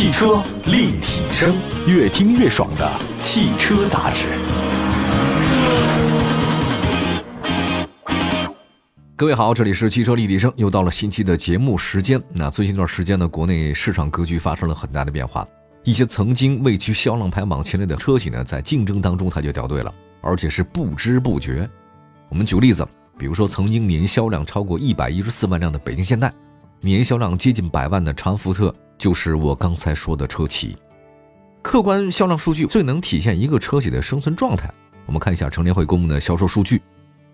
汽车立体声，越听越爽的汽车杂志。各位好，这里是汽车立体声，又到了新期的节目时间。那最近一段时间呢，国内市场格局发生了很大的变化，一些曾经位居销量排行榜前列的车企呢，在竞争当中它就掉队了，而且是不知不觉。我们举个例子，比如说曾经年销量超过一百一十四万辆的北京现代，年销量接近百万的长安福特，就是我刚才说的车企。客观销量数据最能体现一个车企的生存状态。我们看一下成联会公布的销售数据，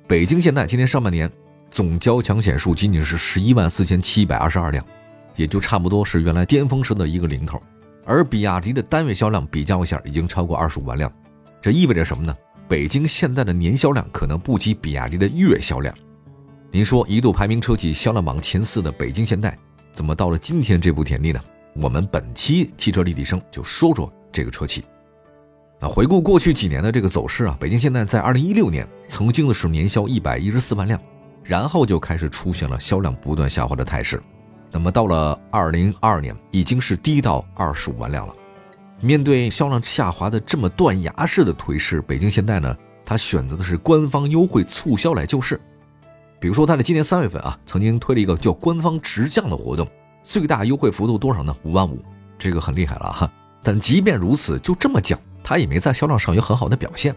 北京现代今年上半年。总交强险数仅仅是十一万四千七百二十二辆，也就差不多是原来巅峰时的一个零头。而比亚迪的单月销量比较一下，已经超过二十五万辆，这意味着什么呢？北京现代的年销量可能不及比亚迪的月销量。您说一度排名车企销量榜前四的北京现代，怎么到了今天这步田地呢？我们本期汽车立体声就说说这个车企。那回顾过去几年的这个走势啊，北京现代在二零一六年曾经的是年销一百一十四万辆。然后就开始出现了销量不断下滑的态势，那么到了二零二二年，已经是低到二十五万辆了。面对销量下滑的这么断崖式的颓势，北京现代呢，它选择的是官方优惠促销来救市。比如说，它的今年三月份啊，曾经推了一个叫“官方直降”的活动，最大优惠幅度多少呢？五万五，这个很厉害了哈。但即便如此，就这么降，它也没在销量上有很好的表现。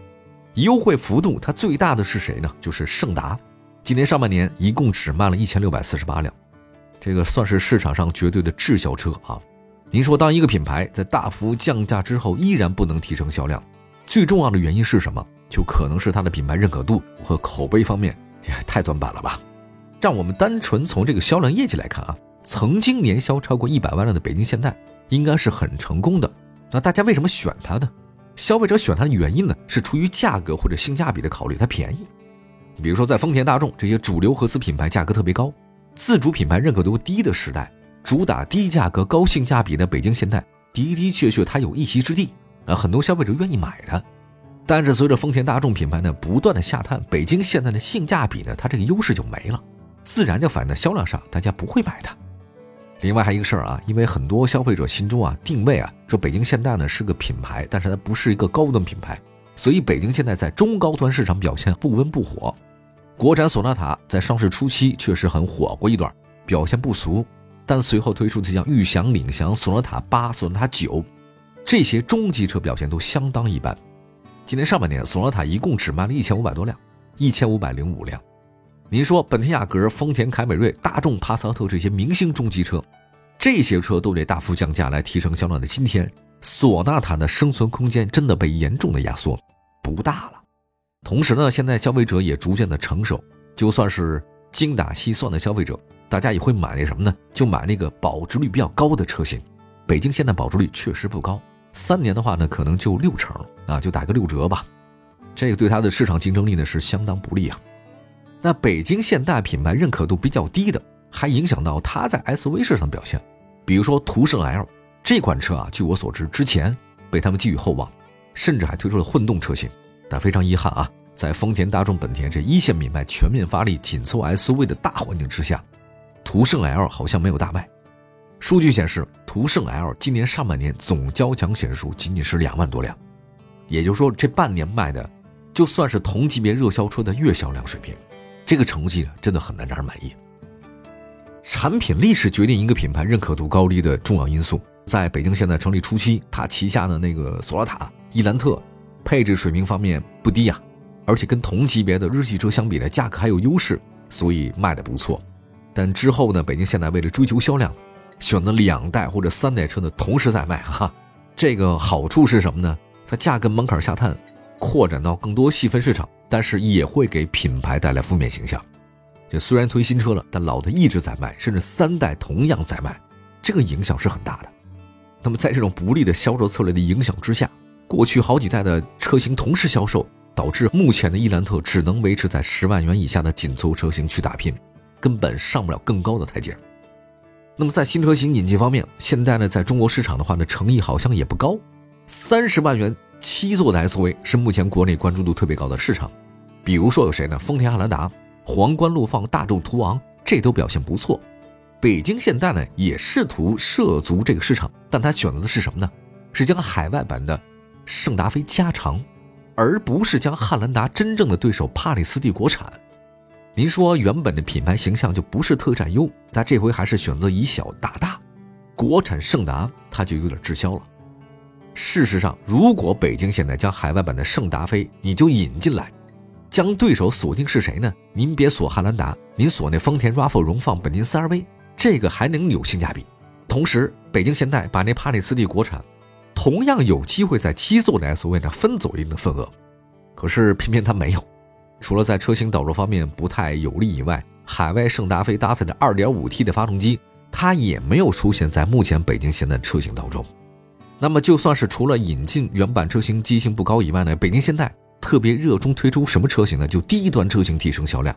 优惠幅度它最大的是谁呢？就是胜达。今年上半年一共只卖了一千六百四十八辆，这个算是市场上绝对的滞销车啊！您说，当一个品牌在大幅降价之后依然不能提升销量，最重要的原因是什么？就可能是它的品牌认可度和口碑方面也太短板了吧？让我们单纯从这个销量业绩来看啊，曾经年销超过一百万辆的北京现代应该是很成功的。那大家为什么选它呢？消费者选它的原因呢，是出于价格或者性价比的考虑，它便宜。比如说，在丰田、大众这些主流合资品牌价格特别高、自主品牌认可度低的时代，主打低价格、高性价比的北京现代的的确确它有一席之地啊，很多消费者愿意买它。但是随着丰田、大众品牌呢不断的下探，北京现代的性价比呢，它这个优势就没了，自然就反映在销量上，大家不会买它。另外还一个事儿啊，因为很多消费者心中啊定位啊，说北京现代呢是个品牌，但是它不是一个高端品牌，所以北京现代在中高端市场表现不温不火。国产索纳塔在上市初期确实很火过一段，表现不俗，但随后推出的像裕翔、领翔、索纳塔八、索纳塔九这些中级车表现都相当一般。今年上半年，索纳塔一共只卖了一千五百多辆，一千五百零五辆。您说本田雅阁、丰田凯美瑞、大众帕萨特这些明星中级车，这些车都得大幅降价来提升销量的今天，索纳塔的生存空间真的被严重的压缩，不大了。同时呢，现在消费者也逐渐的成熟，就算是精打细算的消费者，大家也会买那什么呢？就买那个保值率比较高的车型。北京现代保值率确实不高，三年的话呢，可能就六成啊，就打个六折吧。这个对它的市场竞争力呢是相当不利啊。那北京现代品牌认可度比较低的，还影响到它在 SUV 市场表现。比如说途胜 L 这款车啊，据我所知，之前被他们寄予厚望，甚至还推出了混动车型。但非常遗憾啊，在丰田、大众、本田这一线品牌全面发力紧凑 SUV 的大环境之下，途胜 L 好像没有大卖。数据显示，途胜 L 今年上半年总交强险数仅仅是两万多辆，也就是说，这半年卖的就算是同级别热销车的月销量水平，这个成绩真的很难让人满意。产品力是决定一个品牌认可度高低的重要因素。在北京现代成立初期，它旗下的那个索纳塔、伊兰特。配置水平方面不低呀，而且跟同级别的日系车相比呢，价格还有优势，所以卖的不错。但之后呢，北京现代为了追求销量，选择两代或者三代车的同时在卖哈。这个好处是什么呢？在价格门槛下探，扩展到更多细分市场，但是也会给品牌带来负面形象。这虽然推新车了，但老的一直在卖，甚至三代同样在卖，这个影响是很大的。那么在这种不利的销售策略的影响之下，过去好几代的车型同时销售，导致目前的伊兰特只能维持在十万元以下的紧凑车型去打拼，根本上不了更高的台阶。那么在新车型引进方面，现在呢，在中国市场的话呢，诚意好像也不高。三十万元七座的 SUV 是目前国内关注度特别高的市场，比如说有谁呢？丰田汉兰达、皇冠陆放、大众途昂，这都表现不错。北京现代呢也试图涉足这个市场，但它选择的是什么呢？是将海外版的圣达菲加长，而不是将汉兰达真正的对手帕里斯蒂国产。您说原本的品牌形象就不是特占优，但这回还是选择以小打大，国产圣达它就有点滞销了。事实上，如果北京现在将海外版的圣达菲你就引进来，将对手锁定是谁呢？您别锁汉兰达，您锁那丰田 RAV4 荣放、本田 CR-V，这个还能有性价比。同时，北京现代把那帕里斯蒂国产，同样有机会在七座的 SUV 呢分走一定的份额。可是偏偏它没有。除了在车型导入方面不太有利以外，海外圣达菲搭载的 2.5T 的发动机，它也没有出现在目前北京现代车型当中。那么就算是除了引进原版车型机性不高以外呢，北京现代特别热衷推出什么车型呢？就低端车型提升销量。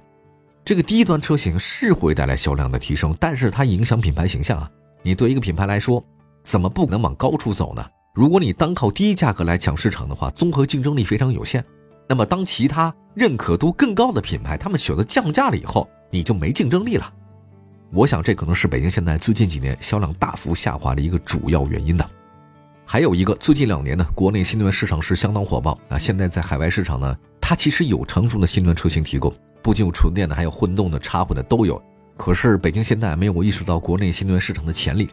这个低端车型是会带来销量的提升，但是它影响品牌形象啊。你对一个品牌来说，怎么不能往高处走呢？如果你单靠低价格来抢市场的话，综合竞争力非常有限。那么，当其他认可度更高的品牌他们选择降价了以后，你就没竞争力了。我想，这可能是北京现代最近几年销量大幅下滑的一个主要原因呢。还有一个，最近两年呢，国内新能源市场是相当火爆啊。现在在海外市场呢，它其实有成熟的新能源车型提供，不仅有纯电的，还有混动的、插混的都有。可是北京现代没有意识到国内新能源市场的潜力。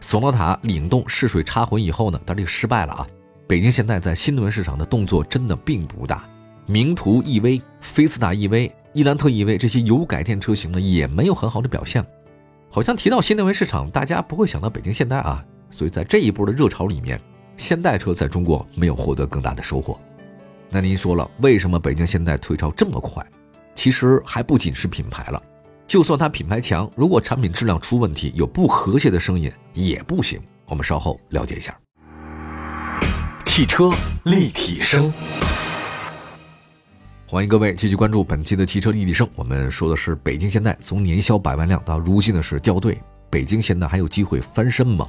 索纳塔领动试水插混以后呢，它这个失败了啊。北京现代在新能源市场的动作真的并不大，名图 EV、菲斯塔 EV、伊兰特 EV 这些油改电车型呢也没有很好的表现。好像提到新能源市场，大家不会想到北京现代啊。所以在这一波的热潮里面，现代车在中国没有获得更大的收获。那您说了，为什么北京现代退潮这么快？其实还不仅是品牌了，就算它品牌强，如果产品质量出问题，有不和谐的声音也不行。我们稍后了解一下。汽车立体声，欢迎各位继续关注本期的汽车立体声。我们说的是北京现代从年销百万辆到如今的是掉队，北京现代还有机会翻身吗？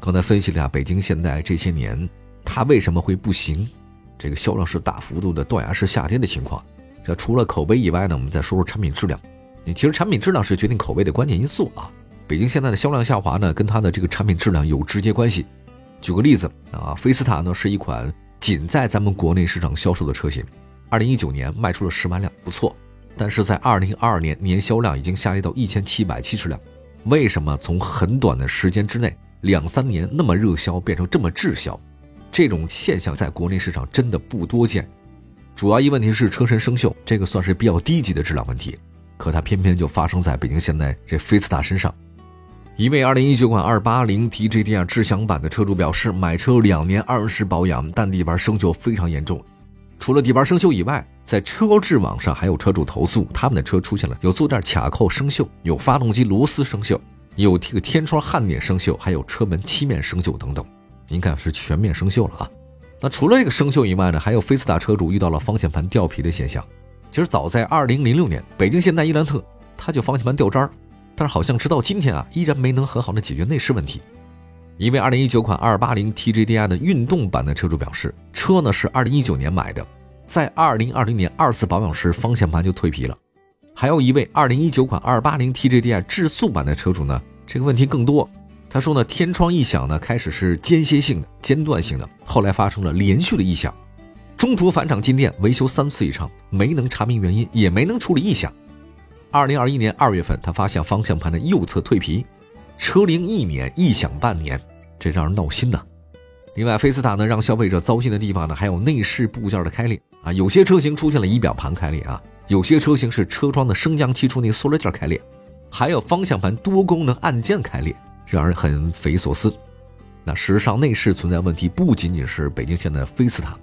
刚才分析了下北京现代这些年它为什么会不行，这个销量是大幅度的断崖式下跌的情况。这除了口碑以外呢，我们再说说产品质量。你其实产品质量是决定口碑的关键因素啊。北京现在的销量下滑呢，跟它的这个产品质量有直接关系。举个例子啊，菲斯塔呢是一款仅在咱们国内市场销售的车型，二零一九年卖出了十万辆，不错。但是在二零二二年年销量已经下跌到一千七百七十辆。为什么从很短的时间之内，两三年那么热销变成这么滞销？这种现象在国内市场真的不多见。主要一问题是车身生锈，这个算是比较低级的质量问题，可它偏偏就发生在北京现代这菲斯塔身上。一位2019款280 TGDI 智享版的车主表示，买车两年二十保养，但底盘生锈非常严重。除了底盘生锈以外，在车质网上还有车主投诉，他们的车出现了有坐垫卡扣生锈，有发动机螺丝生锈，有这个天窗焊点生锈，还有车门漆面生锈等等。您看是全面生锈了啊！那除了这个生锈以外呢，还有菲斯塔车主遇到了方向盘掉皮的现象。其实早在2006年，北京现代伊兰特它就方向盘掉渣儿。但是好像直到今天啊，依然没能很好的解决内饰问题。一位2019款280 TGDI 的运动版的车主表示，车呢是2019年买的，在2020年二次保养时方向盘就蜕皮了。还有一位2019款280 TGDI 智速版的车主呢，这个问题更多。他说呢，天窗异响呢开始是间歇性的、间断性的，后来发生了连续的异响，中途返厂进店维修三次以上，没能查明原因，也没能处理异响。二零二一年二月份，他发现方向盘的右侧蜕皮，车龄一年，异响半年，这让人闹心呐。另外，菲斯塔呢让消费者糟心的地方呢，还有内饰部件的开裂啊，有些车型出现了仪表盘开裂啊，有些车型是车窗的升降器处那塑料件开裂，还有方向盘多功能按键开裂，让人很匪夷所思。那事实上，内饰存在问题不仅仅是北京现代菲斯塔。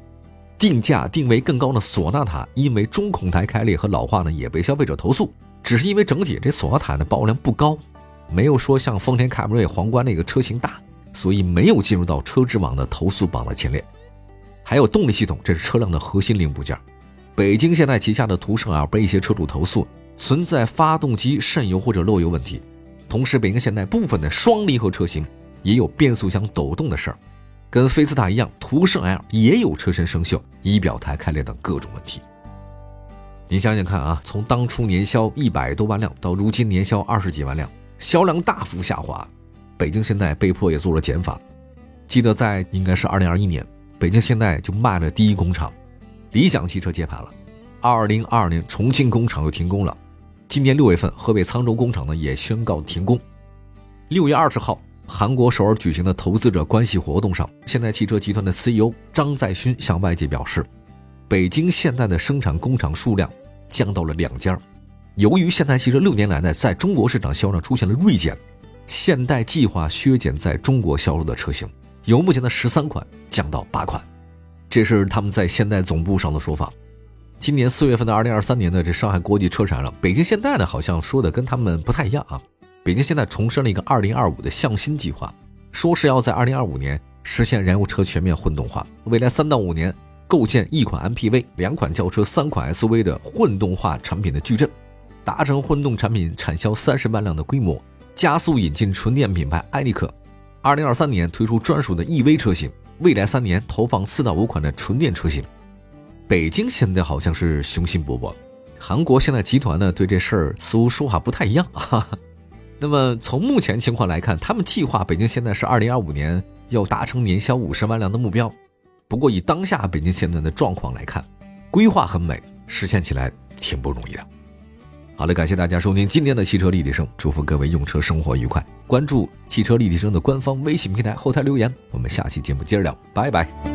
定价定位更高的索纳塔，因为中控台开裂和老化呢，也被消费者投诉。只是因为整体这索纳塔的保有量不高，没有说像丰田凯美瑞皇冠那个车型大，所以没有进入到车之网的投诉榜的前列。还有动力系统，这是车辆的核心零部件。北京现代旗下的途胜 L 被一些车主投诉存在发动机渗油或者漏油问题，同时北京现代部分的双离合车型也有变速箱抖动的事儿。跟菲斯塔一样，途胜 L 也有车身生锈、仪表台开裂等各种问题。您想想看啊，从当初年销一百多万辆到如今年销二十几万辆，销量大幅下滑，北京现代被迫也做了减法。记得在应该是二零二一年，北京现代就卖了第一工厂，理想汽车接盘了。二零二二年，重庆工厂又停工了。今年六月份，河北沧州工厂呢也宣告停工。六月二十号，韩国首尔举行的投资者关系活动上，现代汽车集团的 CEO 张在勋向外界表示，北京现代的生产工厂数量降到了两家。由于现代汽车六年来呢在中国市场销量出现了锐减，现代计划削减在中国销售的车型，由目前的十三款降到八款。这是他们在现代总部上的说法。今年四月份的二零二三年的这上海国际车展了，北京现代呢好像说的跟他们不太一样啊。北京现代重申了一个二零二五的向心计划，说是要在二零二五年实现燃油车全面混动化，未来三到五年构建一款 MPV、两款轿车、三款 SUV 的混动化产品的矩阵，达成混动产品产销三十万辆的规模，加速引进纯电品牌艾力克。二零二三年推出专属的 EV 车型，未来三年投放四到五款的纯电车型。北京现在好像是雄心勃勃，韩国现在集团呢对这事儿似乎说法不太一样啊。那么从目前情况来看，他们计划北京现在是二零二五年要达成年销五十万辆的目标。不过以当下北京现在的状况来看，规划很美，实现起来挺不容易的。好了，感谢大家收听今天的汽车立体声，祝福各位用车生活愉快。关注汽车立体声的官方微信平台后台留言，我们下期节目接着聊，拜拜。